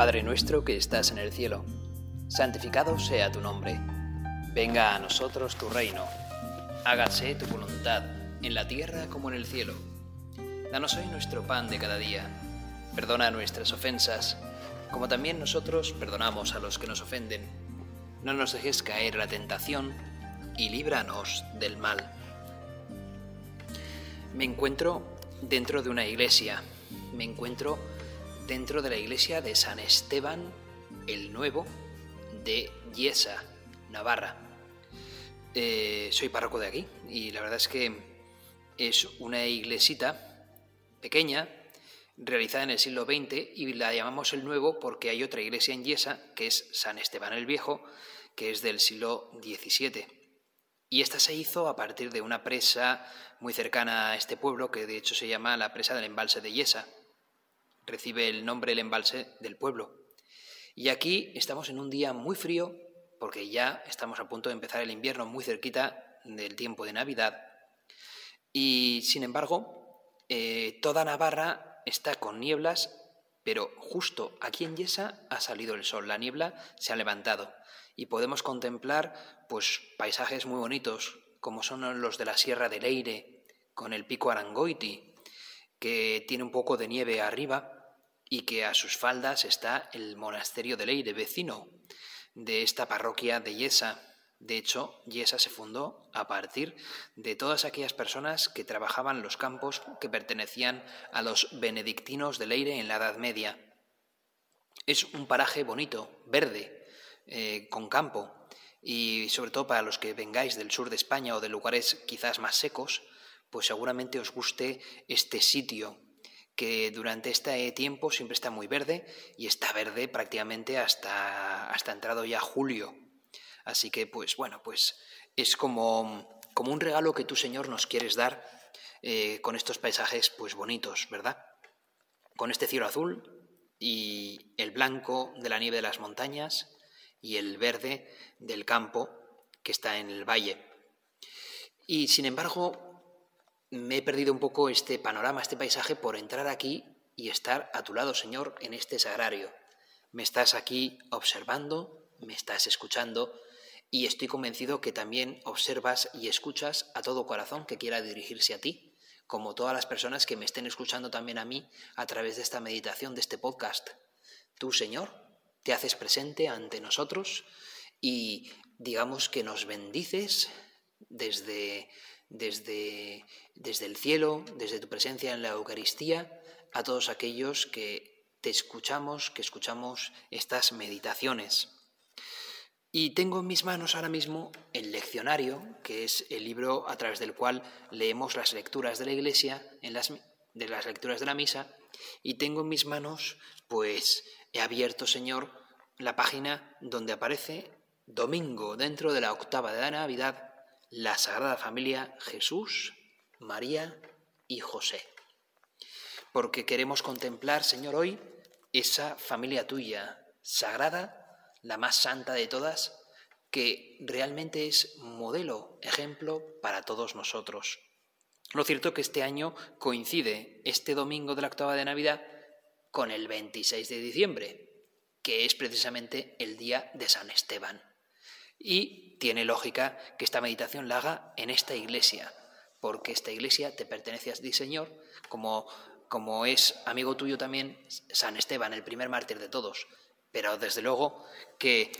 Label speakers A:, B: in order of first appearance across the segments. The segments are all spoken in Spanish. A: Padre nuestro que estás en el cielo, santificado sea tu nombre, venga a nosotros tu reino, hágase tu voluntad, en la tierra como en el cielo. Danos hoy nuestro pan de cada día, perdona nuestras ofensas, como también nosotros perdonamos a los que nos ofenden. No nos dejes caer la tentación y líbranos del mal. Me encuentro dentro de una iglesia, me encuentro dentro de la iglesia de San Esteban el Nuevo de Yesa, Navarra. Eh, soy párroco de aquí y la verdad es que es una iglesita pequeña realizada en el siglo XX y la llamamos el Nuevo porque hay otra iglesia en Yesa que es San Esteban el Viejo que es del siglo XVII. Y esta se hizo a partir de una presa muy cercana a este pueblo que de hecho se llama la presa del embalse de Yesa Recibe el nombre el embalse del pueblo. Y aquí estamos en un día muy frío, porque ya estamos a punto de empezar el invierno muy cerquita del tiempo de Navidad. Y sin embargo, eh, toda Navarra está con nieblas, pero justo aquí en Yesa ha salido el sol, la niebla se ha levantado y podemos contemplar pues paisajes muy bonitos, como son los de la Sierra del aire con el pico Arangoiti, que tiene un poco de nieve arriba y que a sus faldas está el monasterio de Leire, vecino de esta parroquia de Yesa. De hecho, Yesa se fundó a partir de todas aquellas personas que trabajaban los campos que pertenecían a los benedictinos de Leire en la Edad Media. Es un paraje bonito, verde, eh, con campo, y sobre todo para los que vengáis del sur de España o de lugares quizás más secos, pues seguramente os guste este sitio que durante este tiempo siempre está muy verde y está verde prácticamente hasta, hasta entrado ya julio. Así que pues bueno, pues es como, como un regalo que tú Señor nos quieres dar eh, con estos paisajes pues bonitos, ¿verdad? Con este cielo azul y el blanco de la nieve de las montañas y el verde del campo que está en el valle. Y sin embargo, me he perdido un poco este panorama, este paisaje, por entrar aquí y estar a tu lado, Señor, en este sagrario. Me estás aquí observando, me estás escuchando y estoy convencido que también observas y escuchas a todo corazón que quiera dirigirse a ti, como todas las personas que me estén escuchando también a mí a través de esta meditación, de este podcast. Tú, Señor, te haces presente ante nosotros y digamos que nos bendices desde desde, desde el cielo, desde tu presencia en la Eucaristía, a todos aquellos que te escuchamos, que escuchamos estas meditaciones. Y tengo en mis manos ahora mismo el leccionario, que es el libro a través del cual leemos las lecturas de la Iglesia, en las, de las lecturas de la misa, y tengo en mis manos, pues he abierto, Señor, la página donde aparece domingo, dentro de la octava de la Navidad, la Sagrada Familia Jesús, María y José. Porque queremos contemplar, Señor, hoy esa familia tuya, sagrada, la más santa de todas, que realmente es modelo, ejemplo para todos nosotros. Lo cierto que este año coincide este domingo de la octava de Navidad con el 26 de diciembre, que es precisamente el día de San Esteban. Y tiene lógica que esta meditación la haga en esta iglesia, porque esta iglesia te pertenece a ti, Señor, como, como es amigo tuyo también San Esteban, el primer mártir de todos. Pero desde luego que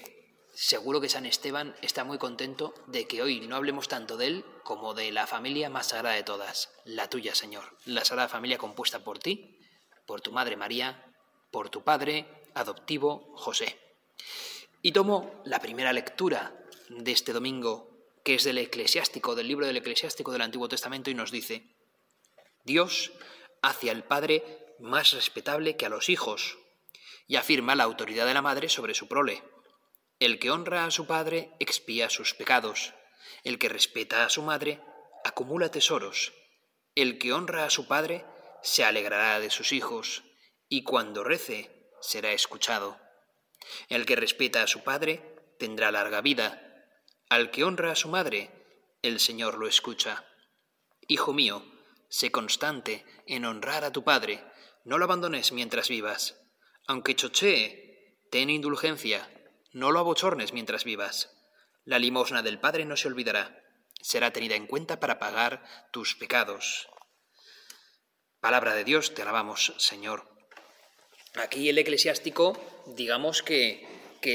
A: seguro que San Esteban está muy contento de que hoy no hablemos tanto de él como de la familia más sagrada de todas, la tuya, Señor, la sagrada familia compuesta por ti, por tu Madre María, por tu Padre adoptivo José. Y tomo la primera lectura de este domingo, que es del eclesiástico, del libro del eclesiástico del Antiguo Testamento, y nos dice, Dios hace al Padre más respetable que a los hijos, y afirma la autoridad de la madre sobre su prole. El que honra a su padre expía sus pecados, el que respeta a su madre acumula tesoros, el que honra a su padre se alegrará de sus hijos, y cuando rece será escuchado. El que respeta a su padre tendrá larga vida. Al que honra a su madre, el Señor lo escucha. Hijo mío, sé constante en honrar a tu padre, no lo abandones mientras vivas. Aunque chochee, ten indulgencia, no lo abochornes mientras vivas. La limosna del padre no se olvidará, será tenida en cuenta para pagar tus pecados. Palabra de Dios, te alabamos, Señor. Aquí el eclesiástico, digamos que,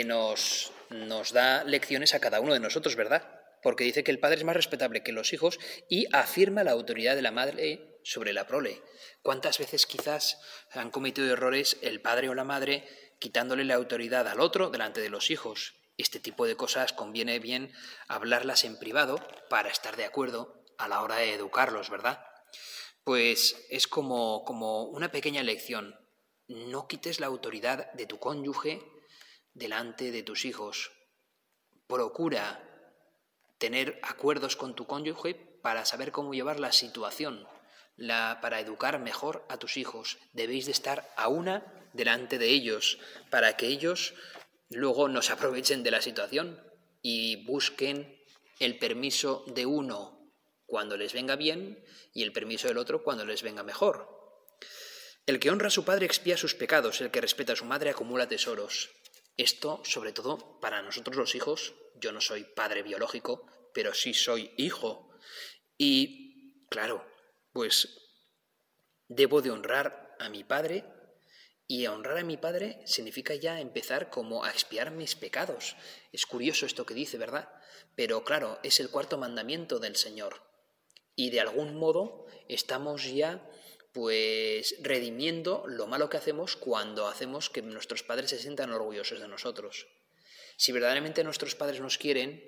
A: nos, nos da lecciones a cada uno de nosotros, ¿verdad? Porque dice que el padre es más respetable que los hijos y afirma la autoridad de la madre sobre la prole. ¿Cuántas veces quizás han cometido errores el padre o la madre quitándole la autoridad al otro delante de los hijos? Este tipo de cosas conviene bien hablarlas en privado para estar de acuerdo a la hora de educarlos, ¿verdad? Pues es como, como una pequeña lección no quites la autoridad de tu cónyuge delante de tus hijos. Procura tener acuerdos con tu cónyuge para saber cómo llevar la situación, para educar mejor a tus hijos. Debéis de estar a una delante de ellos para que ellos luego nos aprovechen de la situación y busquen el permiso de uno cuando les venga bien y el permiso del otro cuando les venga mejor. El que honra a su padre expía sus pecados, el que respeta a su madre acumula tesoros. Esto, sobre todo, para nosotros los hijos, yo no soy padre biológico, pero sí soy hijo. Y, claro, pues debo de honrar a mi padre y honrar a mi padre significa ya empezar como a expiar mis pecados. Es curioso esto que dice, ¿verdad? Pero claro, es el cuarto mandamiento del Señor. Y de algún modo estamos ya pues redimiendo lo malo que hacemos cuando hacemos que nuestros padres se sientan orgullosos de nosotros. Si verdaderamente nuestros padres nos quieren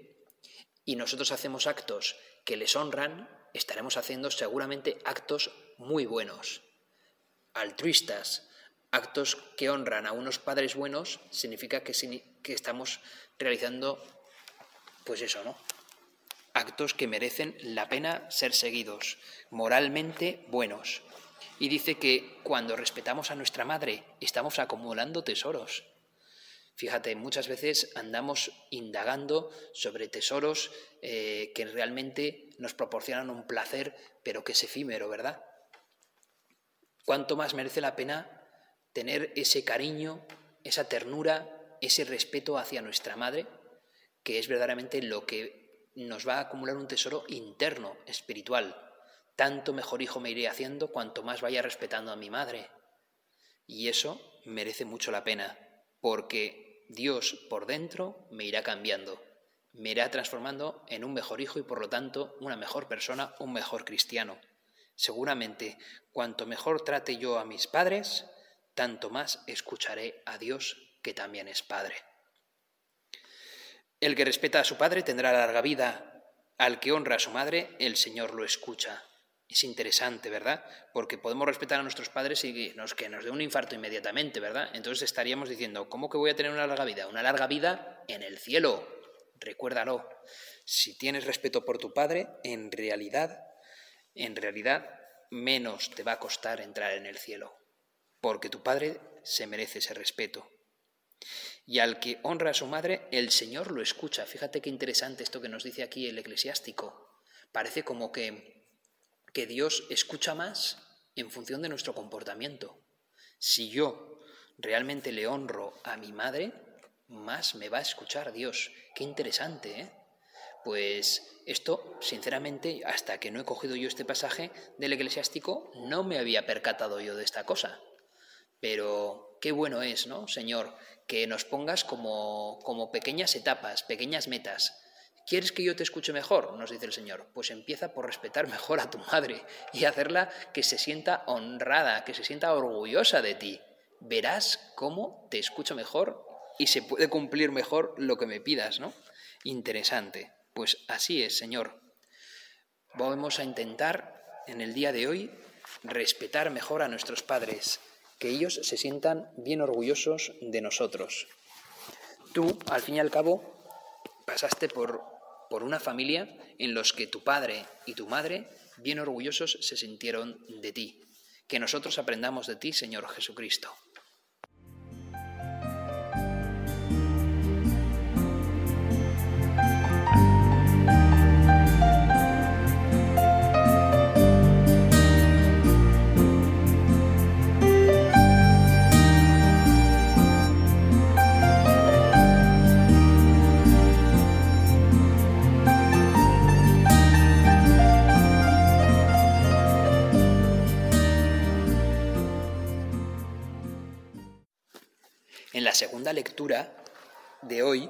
A: y nosotros hacemos actos que les honran, estaremos haciendo seguramente actos muy buenos, altruistas. Actos que honran a unos padres buenos significa que, que estamos realizando, pues eso, ¿no? Actos que merecen la pena ser seguidos, moralmente buenos. Y dice que cuando respetamos a nuestra madre, estamos acumulando tesoros. Fíjate, muchas veces andamos indagando sobre tesoros eh, que realmente nos proporcionan un placer, pero que es efímero, ¿verdad? ¿Cuánto más merece la pena tener ese cariño, esa ternura, ese respeto hacia nuestra madre, que es verdaderamente lo que nos va a acumular un tesoro interno, espiritual, tanto mejor hijo me iré haciendo cuanto más vaya respetando a mi madre. Y eso merece mucho la pena, porque Dios por dentro me irá cambiando, me irá transformando en un mejor hijo y por lo tanto una mejor persona, un mejor cristiano. Seguramente, cuanto mejor trate yo a mis padres, tanto más escucharé a Dios, que también es Padre. El que respeta a su padre tendrá larga vida, al que honra a su madre, el Señor lo escucha. Es interesante, ¿verdad? Porque podemos respetar a nuestros padres y que nos dé un infarto inmediatamente, ¿verdad? Entonces estaríamos diciendo, ¿cómo que voy a tener una larga vida? Una larga vida en el cielo. Recuérdalo. Si tienes respeto por tu padre, en realidad, en realidad, menos te va a costar entrar en el cielo. Porque tu padre se merece ese respeto. Y al que honra a su madre, el Señor lo escucha. Fíjate qué interesante esto que nos dice aquí el eclesiástico. Parece como que que Dios escucha más en función de nuestro comportamiento. Si yo realmente le honro a mi madre, más me va a escuchar Dios. Qué interesante, ¿eh? Pues esto, sinceramente, hasta que no he cogido yo este pasaje del eclesiástico, no me había percatado yo de esta cosa. Pero qué bueno es, ¿no, Señor? Que nos pongas como, como pequeñas etapas, pequeñas metas ¿Quieres que yo te escuche mejor? Nos dice el Señor. Pues empieza por respetar mejor a tu madre y hacerla que se sienta honrada, que se sienta orgullosa de ti. Verás cómo te escucho mejor y se puede cumplir mejor lo que me pidas, ¿no? Interesante. Pues así es, Señor. Vamos a intentar en el día de hoy respetar mejor a nuestros padres, que ellos se sientan bien orgullosos de nosotros. Tú, al fin y al cabo, pasaste por por una familia en los que tu padre y tu madre, bien orgullosos, se sintieron de ti. Que nosotros aprendamos de ti, Señor Jesucristo. segunda lectura de hoy,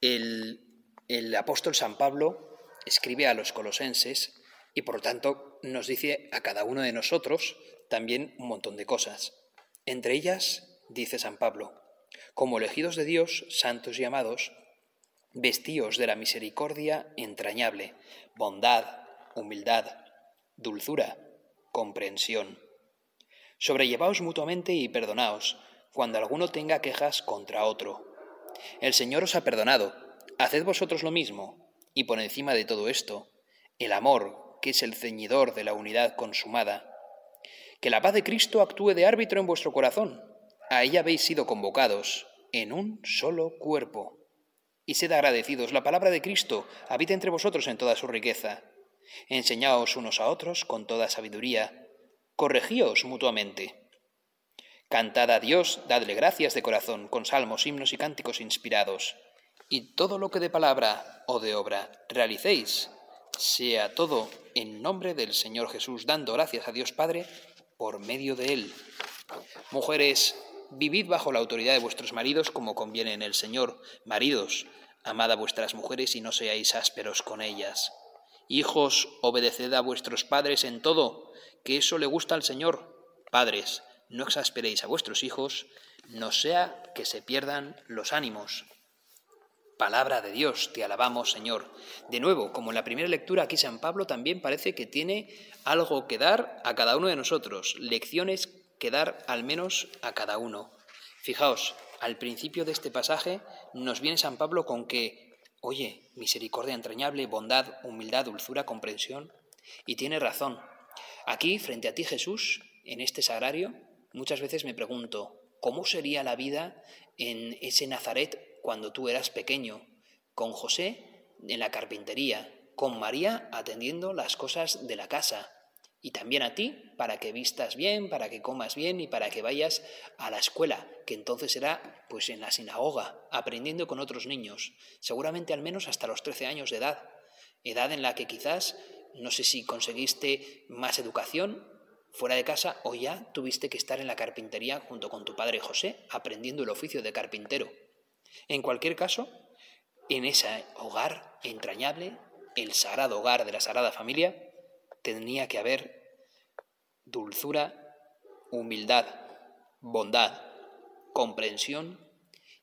A: el, apóstol San Pablo escribe a los colosenses y por lo tanto nos dice a cada uno de nosotros también un montón de cosas. Entre ellas, dice San Pablo, como elegidos de Dios, santos y amados, vestíos de la misericordia entrañable, bondad, humildad, dulzura, comprensión. Sobrellevaos mutuamente y perdonaos, cuando alguno tenga quejas contra otro. El Señor os ha perdonado, haced vosotros lo mismo, y por encima de todo esto, el amor, que es el ceñidor de la unidad consumada. Que la paz de Cristo actúe de árbitro en vuestro corazón. A ella habéis sido convocados en un solo cuerpo. Y sed agradecidos, la palabra de Cristo habita entre vosotros en toda su riqueza. Enseñaos unos a otros con toda sabiduría. Corregíos mutuamente Cantad a Dios, dadle gracias de corazón, con salmos, himnos y cánticos inspirados. Y todo lo que de palabra o de obra realicéis, sea todo en nombre del Señor Jesús, dando gracias a Dios Padre por medio de Él. Mujeres, vivid bajo la autoridad de vuestros maridos como conviene en el Señor. Maridos, amad a vuestras mujeres y no seáis ásperos con ellas. Hijos, obedeced a vuestros padres en todo, que eso le gusta al Señor. Padres, no exasperéis a vuestros hijos, no sea que se pierdan los ánimos. Palabra de Dios, te alabamos, Señor. De nuevo, como en la primera lectura, aquí San Pablo también parece que tiene algo que dar a cada uno de nosotros, lecciones que dar al menos a cada uno. Fijaos, al principio de este pasaje nos viene San Pablo con que, oye, misericordia entrañable, bondad, humildad, dulzura, comprensión, y tiene razón. Aquí, frente a ti Jesús, en este sagrario, Muchas veces me pregunto, ¿cómo sería la vida en ese Nazaret cuando tú eras pequeño? Con José en la carpintería, con María atendiendo las cosas de la casa, y también a ti, para que vistas bien, para que comas bien y para que vayas a la escuela, que entonces era pues en la sinagoga, aprendiendo con otros niños, seguramente al menos hasta los 13 años de edad, edad en la que quizás no sé si conseguiste más educación fuera de casa o ya tuviste que estar en la carpintería junto con tu padre José aprendiendo el oficio de carpintero. En cualquier caso, en ese hogar entrañable, el sagrado hogar de la sagrada familia, tenía que haber dulzura, humildad, bondad, comprensión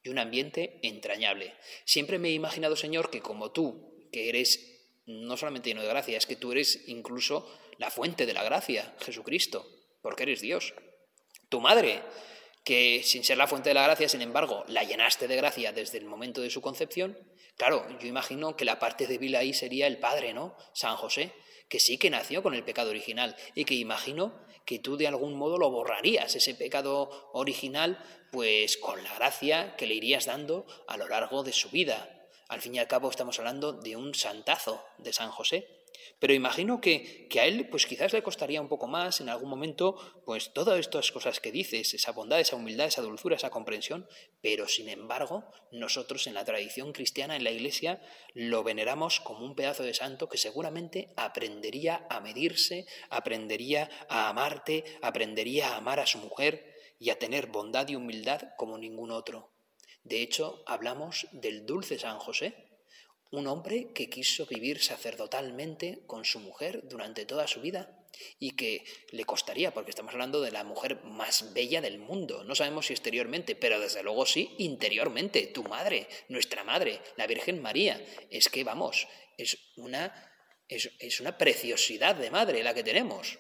A: y un ambiente entrañable. Siempre me he imaginado, Señor, que como tú, que eres no solamente lleno de gracia, es que tú eres incluso la fuente de la gracia, Jesucristo, porque eres Dios. Tu madre, que sin ser la fuente de la gracia, sin embargo, la llenaste de gracia desde el momento de su concepción, claro, yo imagino que la parte débil ahí sería el Padre, ¿no? San José, que sí que nació con el pecado original y que imagino que tú de algún modo lo borrarías, ese pecado original, pues con la gracia que le irías dando a lo largo de su vida, al fin y al cabo estamos hablando de un santazo de San José. Pero imagino que, que, a él pues quizás le costaría un poco más en algún momento pues todas estas cosas que dices, esa bondad, esa humildad, esa dulzura, esa comprensión, pero sin embargo nosotros en la tradición cristiana, en la iglesia, lo veneramos como un pedazo de santo que seguramente aprendería a medirse, aprendería a amarte, aprendería a amar a su mujer y a tener bondad y humildad como ningún otro. De hecho, hablamos del dulce San José, un hombre que quiso vivir sacerdotalmente con su mujer durante toda su vida y que le costaría, porque estamos hablando de la mujer más bella del mundo. No sabemos si exteriormente, pero desde luego sí interiormente. Tu madre, nuestra madre, la Virgen María. Es que, vamos, es una, es, es una preciosidad de madre la que tenemos.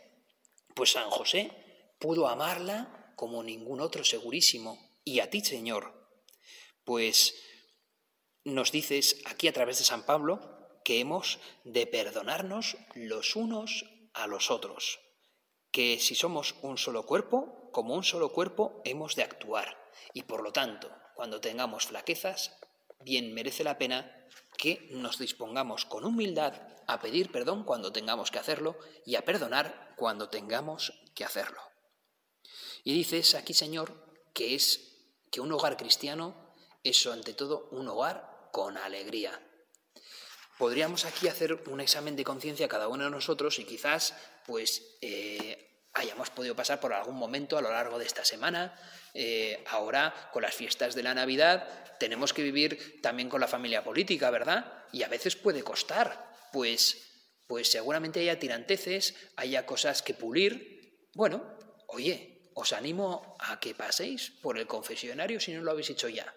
A: Pues San José pudo amarla como ningún otro segurísimo. Y a ti, Señor, pues nos dices aquí a través de San Pablo que hemos de perdonarnos los unos a los otros, que si somos un solo cuerpo, como un solo cuerpo hemos de actuar y por lo tanto, cuando tengamos flaquezas, bien merece la pena que nos dispongamos con humildad a pedir perdón cuando tengamos que hacerlo y a perdonar cuando tengamos que hacerlo. Y dices aquí, Señor, que es que un hogar cristiano eso ante todo un hogar con alegría. Podríamos aquí hacer un examen de conciencia cada uno de nosotros y quizás pues eh, hayamos podido pasar por algún momento a lo largo de esta semana. Eh, ahora con las fiestas de la Navidad tenemos que vivir también con la familia política, ¿verdad? Y a veces puede costar, pues pues seguramente haya tiranteces, haya cosas que pulir. Bueno, oye, os animo a que paséis por el confesionario si no lo habéis hecho ya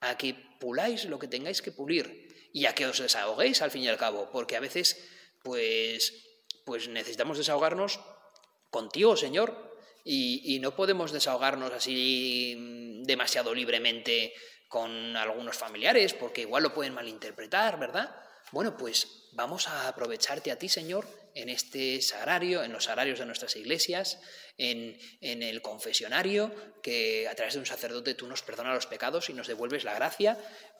A: a que puláis lo que tengáis que pulir y a que os desahoguéis al fin y al cabo, porque a veces pues, pues necesitamos desahogarnos contigo, Señor, y, y no podemos desahogarnos así demasiado libremente con algunos familiares, porque igual lo pueden malinterpretar, ¿verdad? Bueno, pues vamos a aprovecharte a ti, Señor, en este sagrario, en los sagrarios de nuestras iglesias, en, el confesionario, que a través de un sacerdote tú nos perdonas los pecados y nos devuelves la gracia.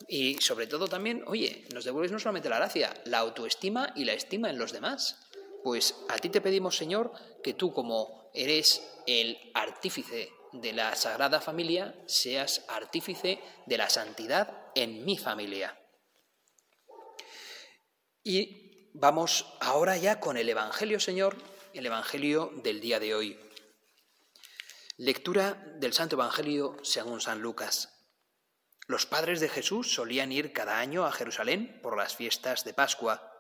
A: Y sobre todo también, oye, nos devuelves no solamente la gracia, la autoestima y la estima en los demás. Pues a ti te pedimos, Señor, que tú como eres el artífice de la Sagrada Familia, seas artífice de la santidad en mi familia. Y vamos ahora ya con el Evangelio, Señor, el Evangelio del día de hoy. Lectura del Santo Evangelio según San Lucas. Los padres de Jesús solían ir cada año a Jerusalén por las fiestas de Pascua.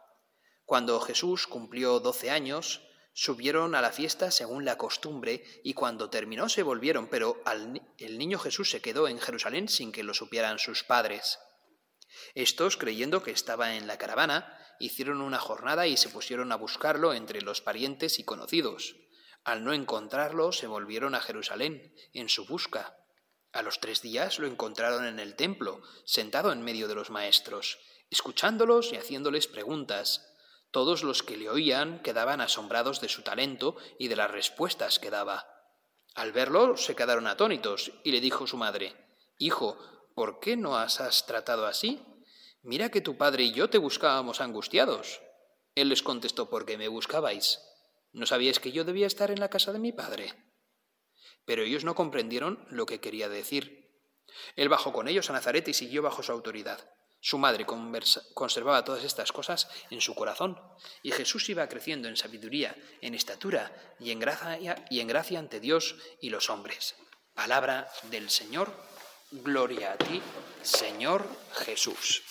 A: Cuando Jesús cumplió doce años, subieron a la fiesta según la costumbre y cuando terminó se volvieron, pero el niño Jesús se quedó en Jerusalén sin que lo supieran sus padres. Estos, creyendo que estaba en la caravana, hicieron una jornada y se pusieron a buscarlo entre los parientes y conocidos. Al no encontrarlo, se volvieron a Jerusalén en su busca. A los tres días lo encontraron en el templo, sentado en medio de los maestros, escuchándolos y haciéndoles preguntas. Todos los que le oían quedaban asombrados de su talento y de las respuestas que daba. Al verlo se quedaron atónitos y le dijo su madre Hijo, ¿por qué no has tratado así? Mira que tu padre y yo te buscábamos angustiados. Él les contestó, porque me buscabais. ¿No sabíais que yo debía estar en la casa de mi padre? Pero ellos no comprendieron lo que quería decir. Él bajó con ellos a Nazaret y siguió bajo su autoridad. Su madre conservaba todas estas cosas en su corazón, y Jesús iba creciendo en sabiduría, en estatura y en gracia ante Dios y los hombres. Palabra del Señor, gloria a ti, Señor Jesús.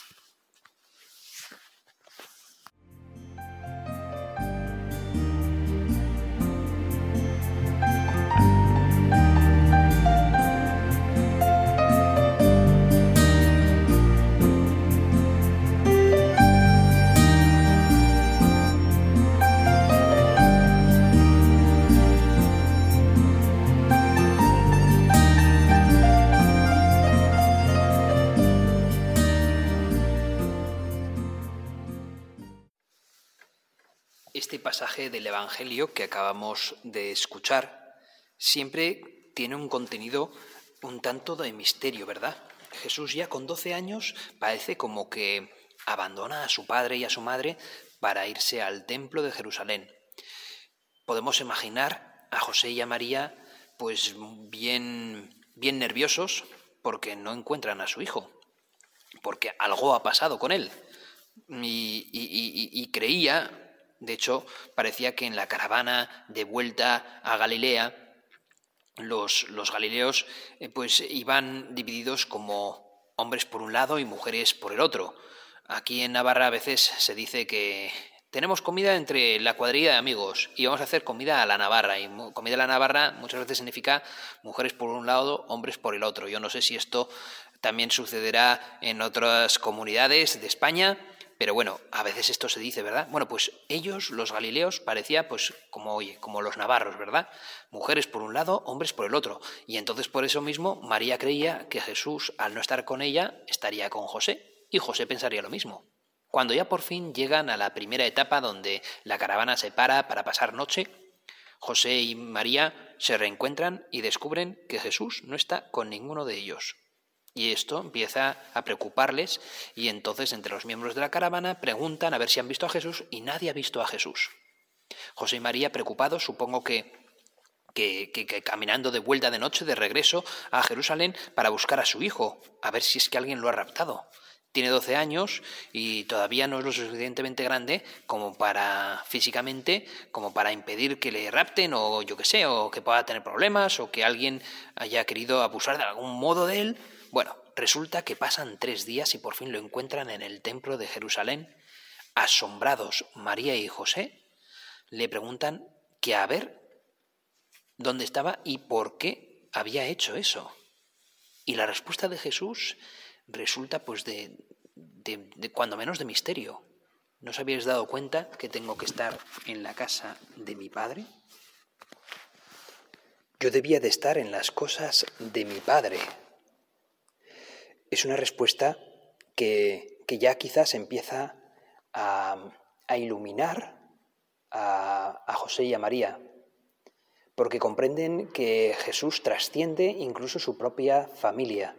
A: pasaje del Evangelio que acabamos de escuchar siempre tiene un contenido un tanto de misterio, ¿verdad? Jesús ya con 12 años parece como que abandona a su padre y a su madre para irse al templo de Jerusalén. Podemos imaginar a José y a María pues bien bien nerviosos porque no encuentran a su hijo, porque algo ha pasado con él. Y, y, y creía de hecho, parecía que en la caravana de vuelta a Galilea, los, galileos eh, pues iban divididos como hombres por un lado y mujeres por el otro. Aquí en Navarra a veces se dice que tenemos comida entre la cuadrilla de amigos y vamos a hacer comida a la Navarra. Y comida a la Navarra muchas veces significa mujeres por un lado, hombres por el otro. Yo no sé si esto también sucederá en otras comunidades de España pero bueno, a veces esto se dice, ¿verdad? Bueno, pues ellos, los galileos, parecía pues como, oye, como los navarros, ¿verdad? Mujeres por un lado, hombres por el otro. Y entonces por eso mismo María creía que Jesús, al no estar con ella, estaría con José, y José pensaría lo mismo. Cuando ya por fin llegan a la primera etapa donde la caravana se para para pasar noche, José y María se reencuentran y descubren que Jesús no está con ninguno de ellos. Y esto empieza a preocuparles y entonces entre los miembros de la caravana preguntan a ver si han visto a Jesús y nadie ha visto a Jesús. José y María preocupados, supongo que, que, que, caminando de vuelta de noche de regreso a Jerusalén para buscar a su hijo, a ver si es que alguien lo ha raptado. Tiene 12 años y todavía no es lo suficientemente grande como para físicamente, como para impedir que le rapten o yo qué sé, o que pueda tener problemas o que alguien haya querido abusar de algún modo de él bueno, resulta que pasan tres días y por fin lo encuentran en el templo de Jerusalén. Asombrados, María y José le preguntan que a ver dónde estaba y por qué había hecho eso. Y la respuesta de Jesús resulta pues de, de, cuando menos de misterio. ¿No os habéis dado cuenta que tengo que estar en la casa de mi padre? Yo debía de estar en las cosas de mi padre, es una respuesta que, ya quizás empieza a, iluminar a, José y a María, porque comprenden que Jesús trasciende incluso su propia familia.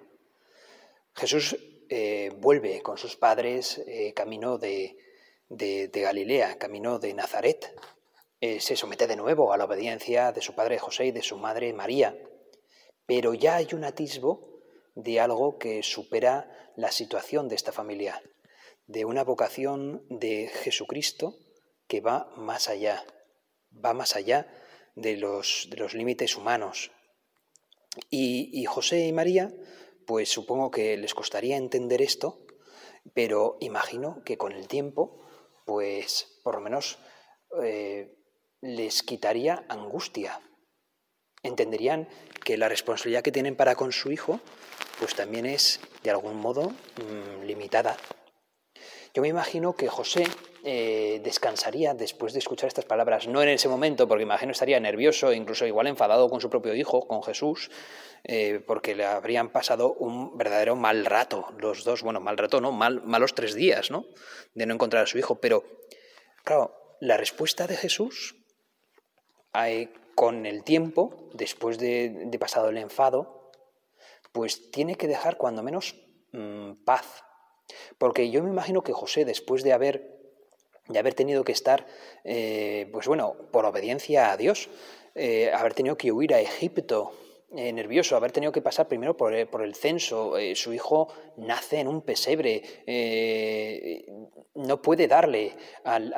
A: Jesús eh, vuelve con sus padres, eh, camino de, Galilea, camino de Nazaret, eh, se somete de nuevo a la obediencia de su padre José y de su madre María, pero ya hay un atisbo de algo que supera la situación de esta familia, de una vocación de Jesucristo que va más allá, va más allá de los, límites humanos. Y, José y María, pues supongo que les costaría entender esto, pero imagino que con el tiempo, pues por lo menos eh, les quitaría angustia, entenderían que la responsabilidad que tienen para con su hijo, pues también es de algún modo mm, limitada. Yo me imagino que José eh, descansaría después de escuchar estas palabras, no en ese momento, porque imagino estaría nervioso, incluso igual enfadado con su propio hijo, con Jesús, eh, porque le habrían pasado un verdadero mal rato, los dos, bueno, mal rato, ¿no? Mal, malos tres días, ¿no? De no encontrar a su hijo. Pero, claro, la respuesta de Jesús, hay con el tiempo, después de, pasado el enfado, pues tiene que dejar cuando menos mm, paz. Porque yo me imagino que José, después de haber, de haber tenido que estar, eh, pues bueno, por obediencia a Dios, eh, haber tenido que huir a Egipto eh, nervioso, haber tenido que pasar primero por, eh, el, censo, eh, su hijo nace en un pesebre, no puede darle al,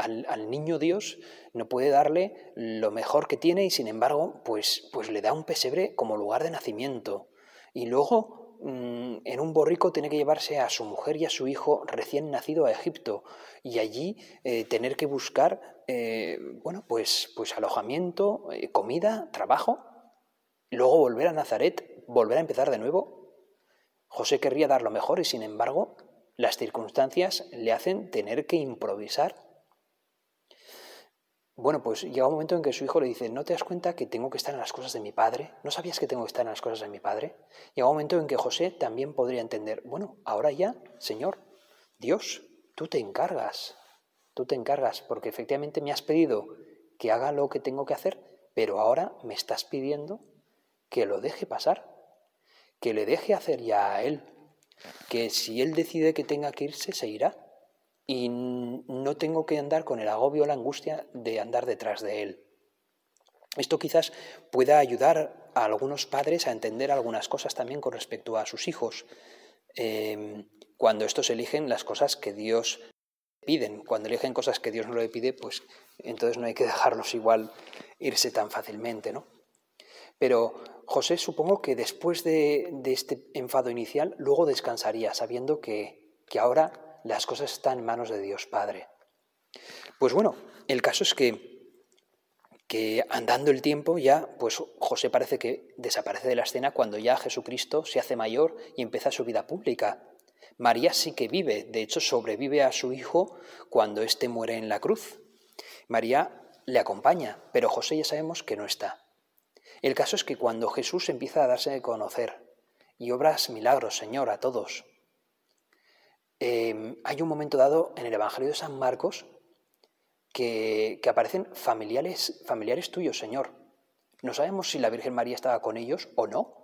A: niño Dios, no puede darle lo mejor que tiene y sin embargo, pues, pues le da un pesebre como lugar de nacimiento. Y luego, mm, en un borrico, tiene que llevarse a su mujer y a su hijo recién nacido a Egipto y allí tener que buscar, bueno, pues, pues alojamiento, comida, trabajo luego volver a Nazaret, volver a empezar de nuevo. José querría dar lo mejor y sin embargo las circunstancias le hacen tener que improvisar. Bueno, pues llega un momento en que su hijo le dice, ¿no te das cuenta que tengo que estar en las cosas de mi padre? ¿No sabías que tengo que estar en las cosas de mi padre? Llega un momento en que José también podría entender, bueno, ahora ya, Señor, Dios, tú te encargas, tú te encargas, porque efectivamente me has pedido que haga lo que tengo que hacer, pero ahora me estás pidiendo que lo deje pasar, que le deje hacer ya a él, que si él decide que tenga que irse, se irá. Y no tengo que andar con el agobio o la angustia de andar detrás de él. Esto quizás pueda ayudar a algunos padres a entender algunas cosas también con respecto a sus hijos, em, cuando estos eligen las cosas que Dios piden. Cuando eligen cosas que Dios no le pide, pues entonces no hay que dejarlos igual irse tan fácilmente, ¿no? Pero José, supongo que después de, este enfado inicial, luego descansaría sabiendo que, ahora las cosas están en manos de Dios Padre. Pues bueno, el caso es que que andando el tiempo ya, pues José parece que desaparece de la escena cuando ya Jesucristo se hace mayor y empieza su vida pública. María sí que vive, de hecho sobrevive a su hijo cuando éste muere en la cruz. María le acompaña, pero José ya sabemos que no está. El caso es que cuando Jesús empieza a darse a conocer y obras milagros, Señor, a todos, em, hay un momento dado en el Evangelio de San Marcos que, aparecen familiares, familiares tuyos, Señor. No sabemos si la Virgen María estaba con ellos o no,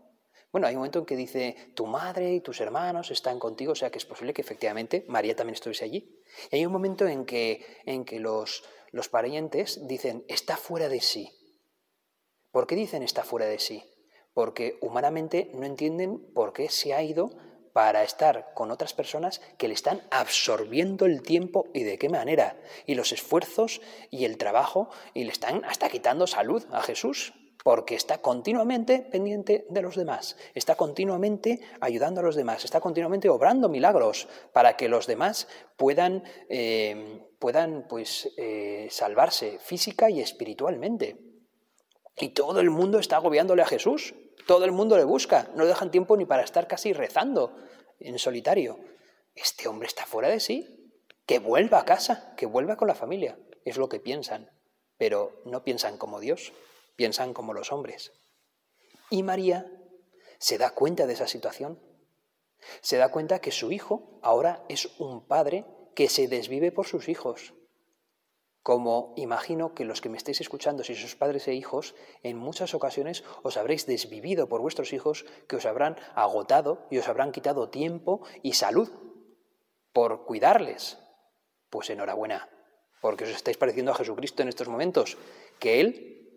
A: bueno, hay un momento en que dice, tu madre y tus hermanos están contigo, o sea que es posible que efectivamente María también estuviese allí. Y hay un momento en que, en que los, los parientes dicen, está fuera de sí. ¿Por qué dicen está fuera de sí? Porque humanamente no entienden por qué se ha ido para estar con otras personas que le están absorbiendo el tiempo y de qué manera, y los esfuerzos y el trabajo, y le están hasta quitando salud a Jesús, porque está continuamente pendiente de los demás, está continuamente ayudando a los demás, está continuamente obrando milagros para que los demás puedan, eh, puedan pues, eh, salvarse física y espiritualmente. Y todo el mundo está agobiándole a Jesús. Todo el mundo le busca. No le dejan tiempo ni para estar casi rezando en solitario. Este hombre está fuera de sí. Que vuelva a casa, que vuelva con la familia. Es lo que piensan. Pero no piensan como Dios, piensan como los hombres. Y María se da cuenta de esa situación. Se da cuenta que su hijo ahora es un padre que se desvive por sus hijos, como imagino que los que me estéis escuchando, si sois padres e hijos, en muchas ocasiones os habréis desvivido por vuestros hijos, que os habrán agotado y os habrán quitado tiempo y salud por cuidarles. Pues enhorabuena, porque os estáis pareciendo a Jesucristo en estos momentos, que Él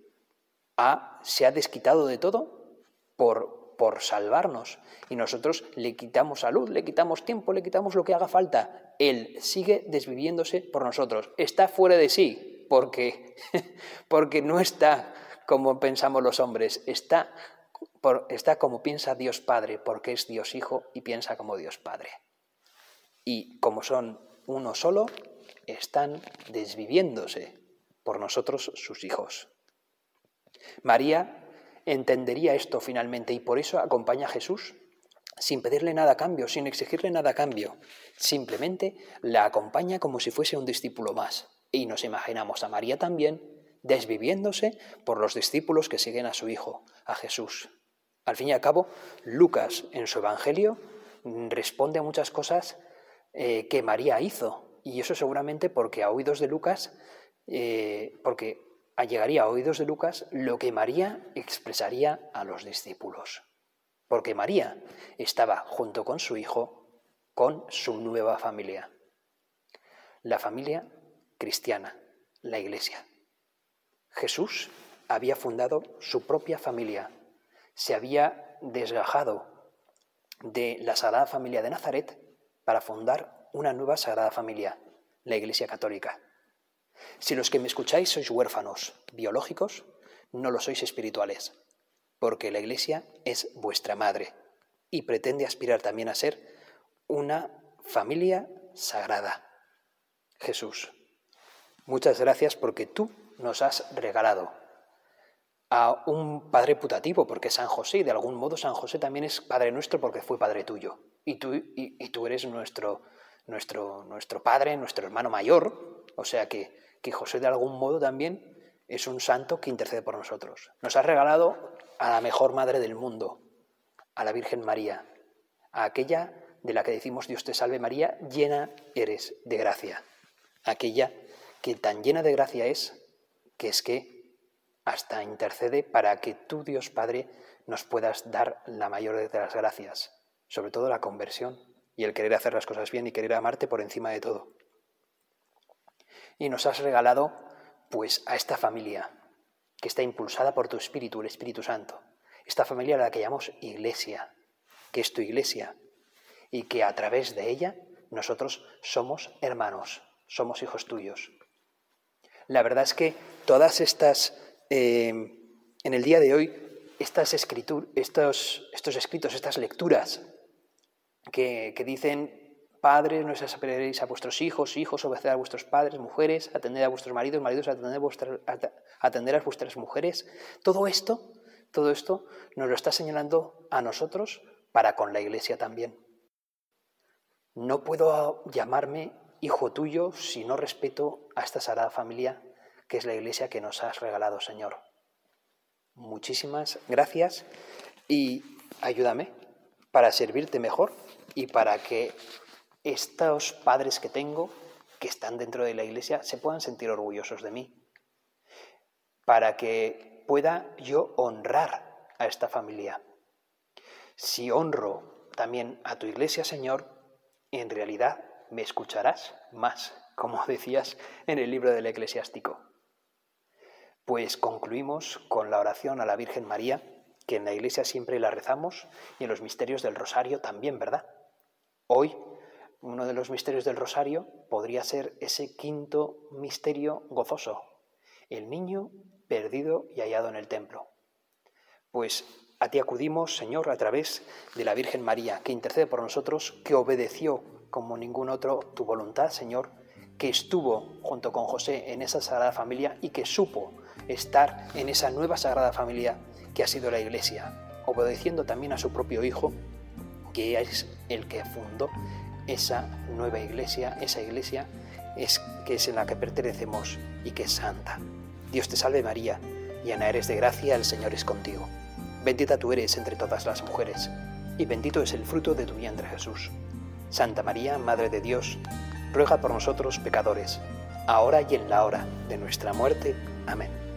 A: se ha desquitado de todo por por salvarnos. Y nosotros le quitamos salud, le quitamos tiempo, le quitamos lo que haga falta. Él sigue desviviéndose por nosotros. Está fuera de sí, porque, porque no está como pensamos los hombres, está, por, está como piensa Dios Padre, porque es Dios Hijo y piensa como Dios Padre. Y como son uno solo, están desviviéndose por nosotros sus hijos. María entendería esto finalmente y por eso acompaña a Jesús sin pedirle nada a cambio, sin exigirle nada a cambio. Simplemente la acompaña como si fuese un discípulo más. Y nos imaginamos a María también desviviéndose por los discípulos que siguen a su Hijo, a Jesús. Al fin y al cabo, Lucas en su Evangelio responde a muchas cosas eh, que María hizo. Y eso seguramente porque a oídos de Lucas, eh, porque llegaría a oídos de Lucas lo que María expresaría a los discípulos. Porque María estaba junto con su hijo, con su nueva familia. La familia cristiana, la iglesia. Jesús había fundado su propia familia, se había desgajado de la Sagrada Familia de Nazaret para fundar una nueva Sagrada Familia, la Iglesia Católica. Si los que me escucháis sois huérfanos biológicos, no lo sois espirituales, porque la Iglesia es vuestra madre y pretende aspirar también a ser una familia sagrada. Jesús, muchas gracias porque tú nos has regalado a un padre putativo, porque San José, y de algún modo San José también es padre nuestro porque fue padre tuyo. Y tú, eres nuestro, nuestro padre, nuestro hermano mayor. O sea que que José de algún modo también es un santo que intercede por nosotros. Nos ha regalado a la mejor madre del mundo, a la Virgen María, a aquella de la que decimos Dios te salve María, llena eres de gracia, aquella que tan llena de gracia es que es que hasta intercede para que tú, Dios Padre, nos puedas dar la mayor de las gracias, sobre todo la conversión y el querer hacer las cosas bien y querer amarte por encima de todo y nos has regalado pues a esta familia que está impulsada por tu Espíritu, el Espíritu Santo. Esta familia a la que llamamos Iglesia, que es tu Iglesia y que a través de ella nosotros somos hermanos, somos hijos tuyos. La verdad es que todas estas, eh, en el día de hoy, estas escritur estos, estos escritos, estas lecturas que, que dicen Padres, no exasperéis a vuestros hijos, hijos, obedecer a vuestros padres, mujeres, atender a vuestros maridos, maridos, atender a, atender a vuestras mujeres. Todo esto, todo esto nos lo está señalando a nosotros para con la Iglesia también. No puedo llamarme hijo tuyo si no respeto a esta sagrada familia que es la Iglesia que nos has regalado, Señor. Muchísimas gracias y ayúdame para servirte mejor y para que estos padres que tengo, que están dentro de la iglesia, se puedan sentir orgullosos de mí, para que pueda yo honrar a esta familia. Si honro también a tu iglesia, Señor, en realidad me escucharás más, como decías en el libro del eclesiástico. Pues concluimos con la oración a la Virgen María, que en la iglesia siempre la rezamos y en los misterios del rosario también, ¿verdad? Hoy uno de los misterios del rosario podría ser ese quinto misterio gozoso, el niño perdido y hallado en el templo. Pues a ti acudimos, Señor, a través de la Virgen María, que intercede por nosotros, que obedeció como ningún otro tu voluntad, Señor, que estuvo junto con José en esa sagrada familia y que supo estar en esa nueva sagrada familia que ha sido la Iglesia, obedeciendo también a su propio Hijo, que es el que fundó esa nueva iglesia, esa iglesia es, que es en la que pertenecemos y que es santa. Dios te salve María, llena eres de gracia, el Señor es contigo. Bendita tú eres entre todas las mujeres, y bendito es el fruto de tu vientre Jesús. Santa María, Madre de Dios, ruega por nosotros pecadores, ahora y en la hora de nuestra muerte. Amén.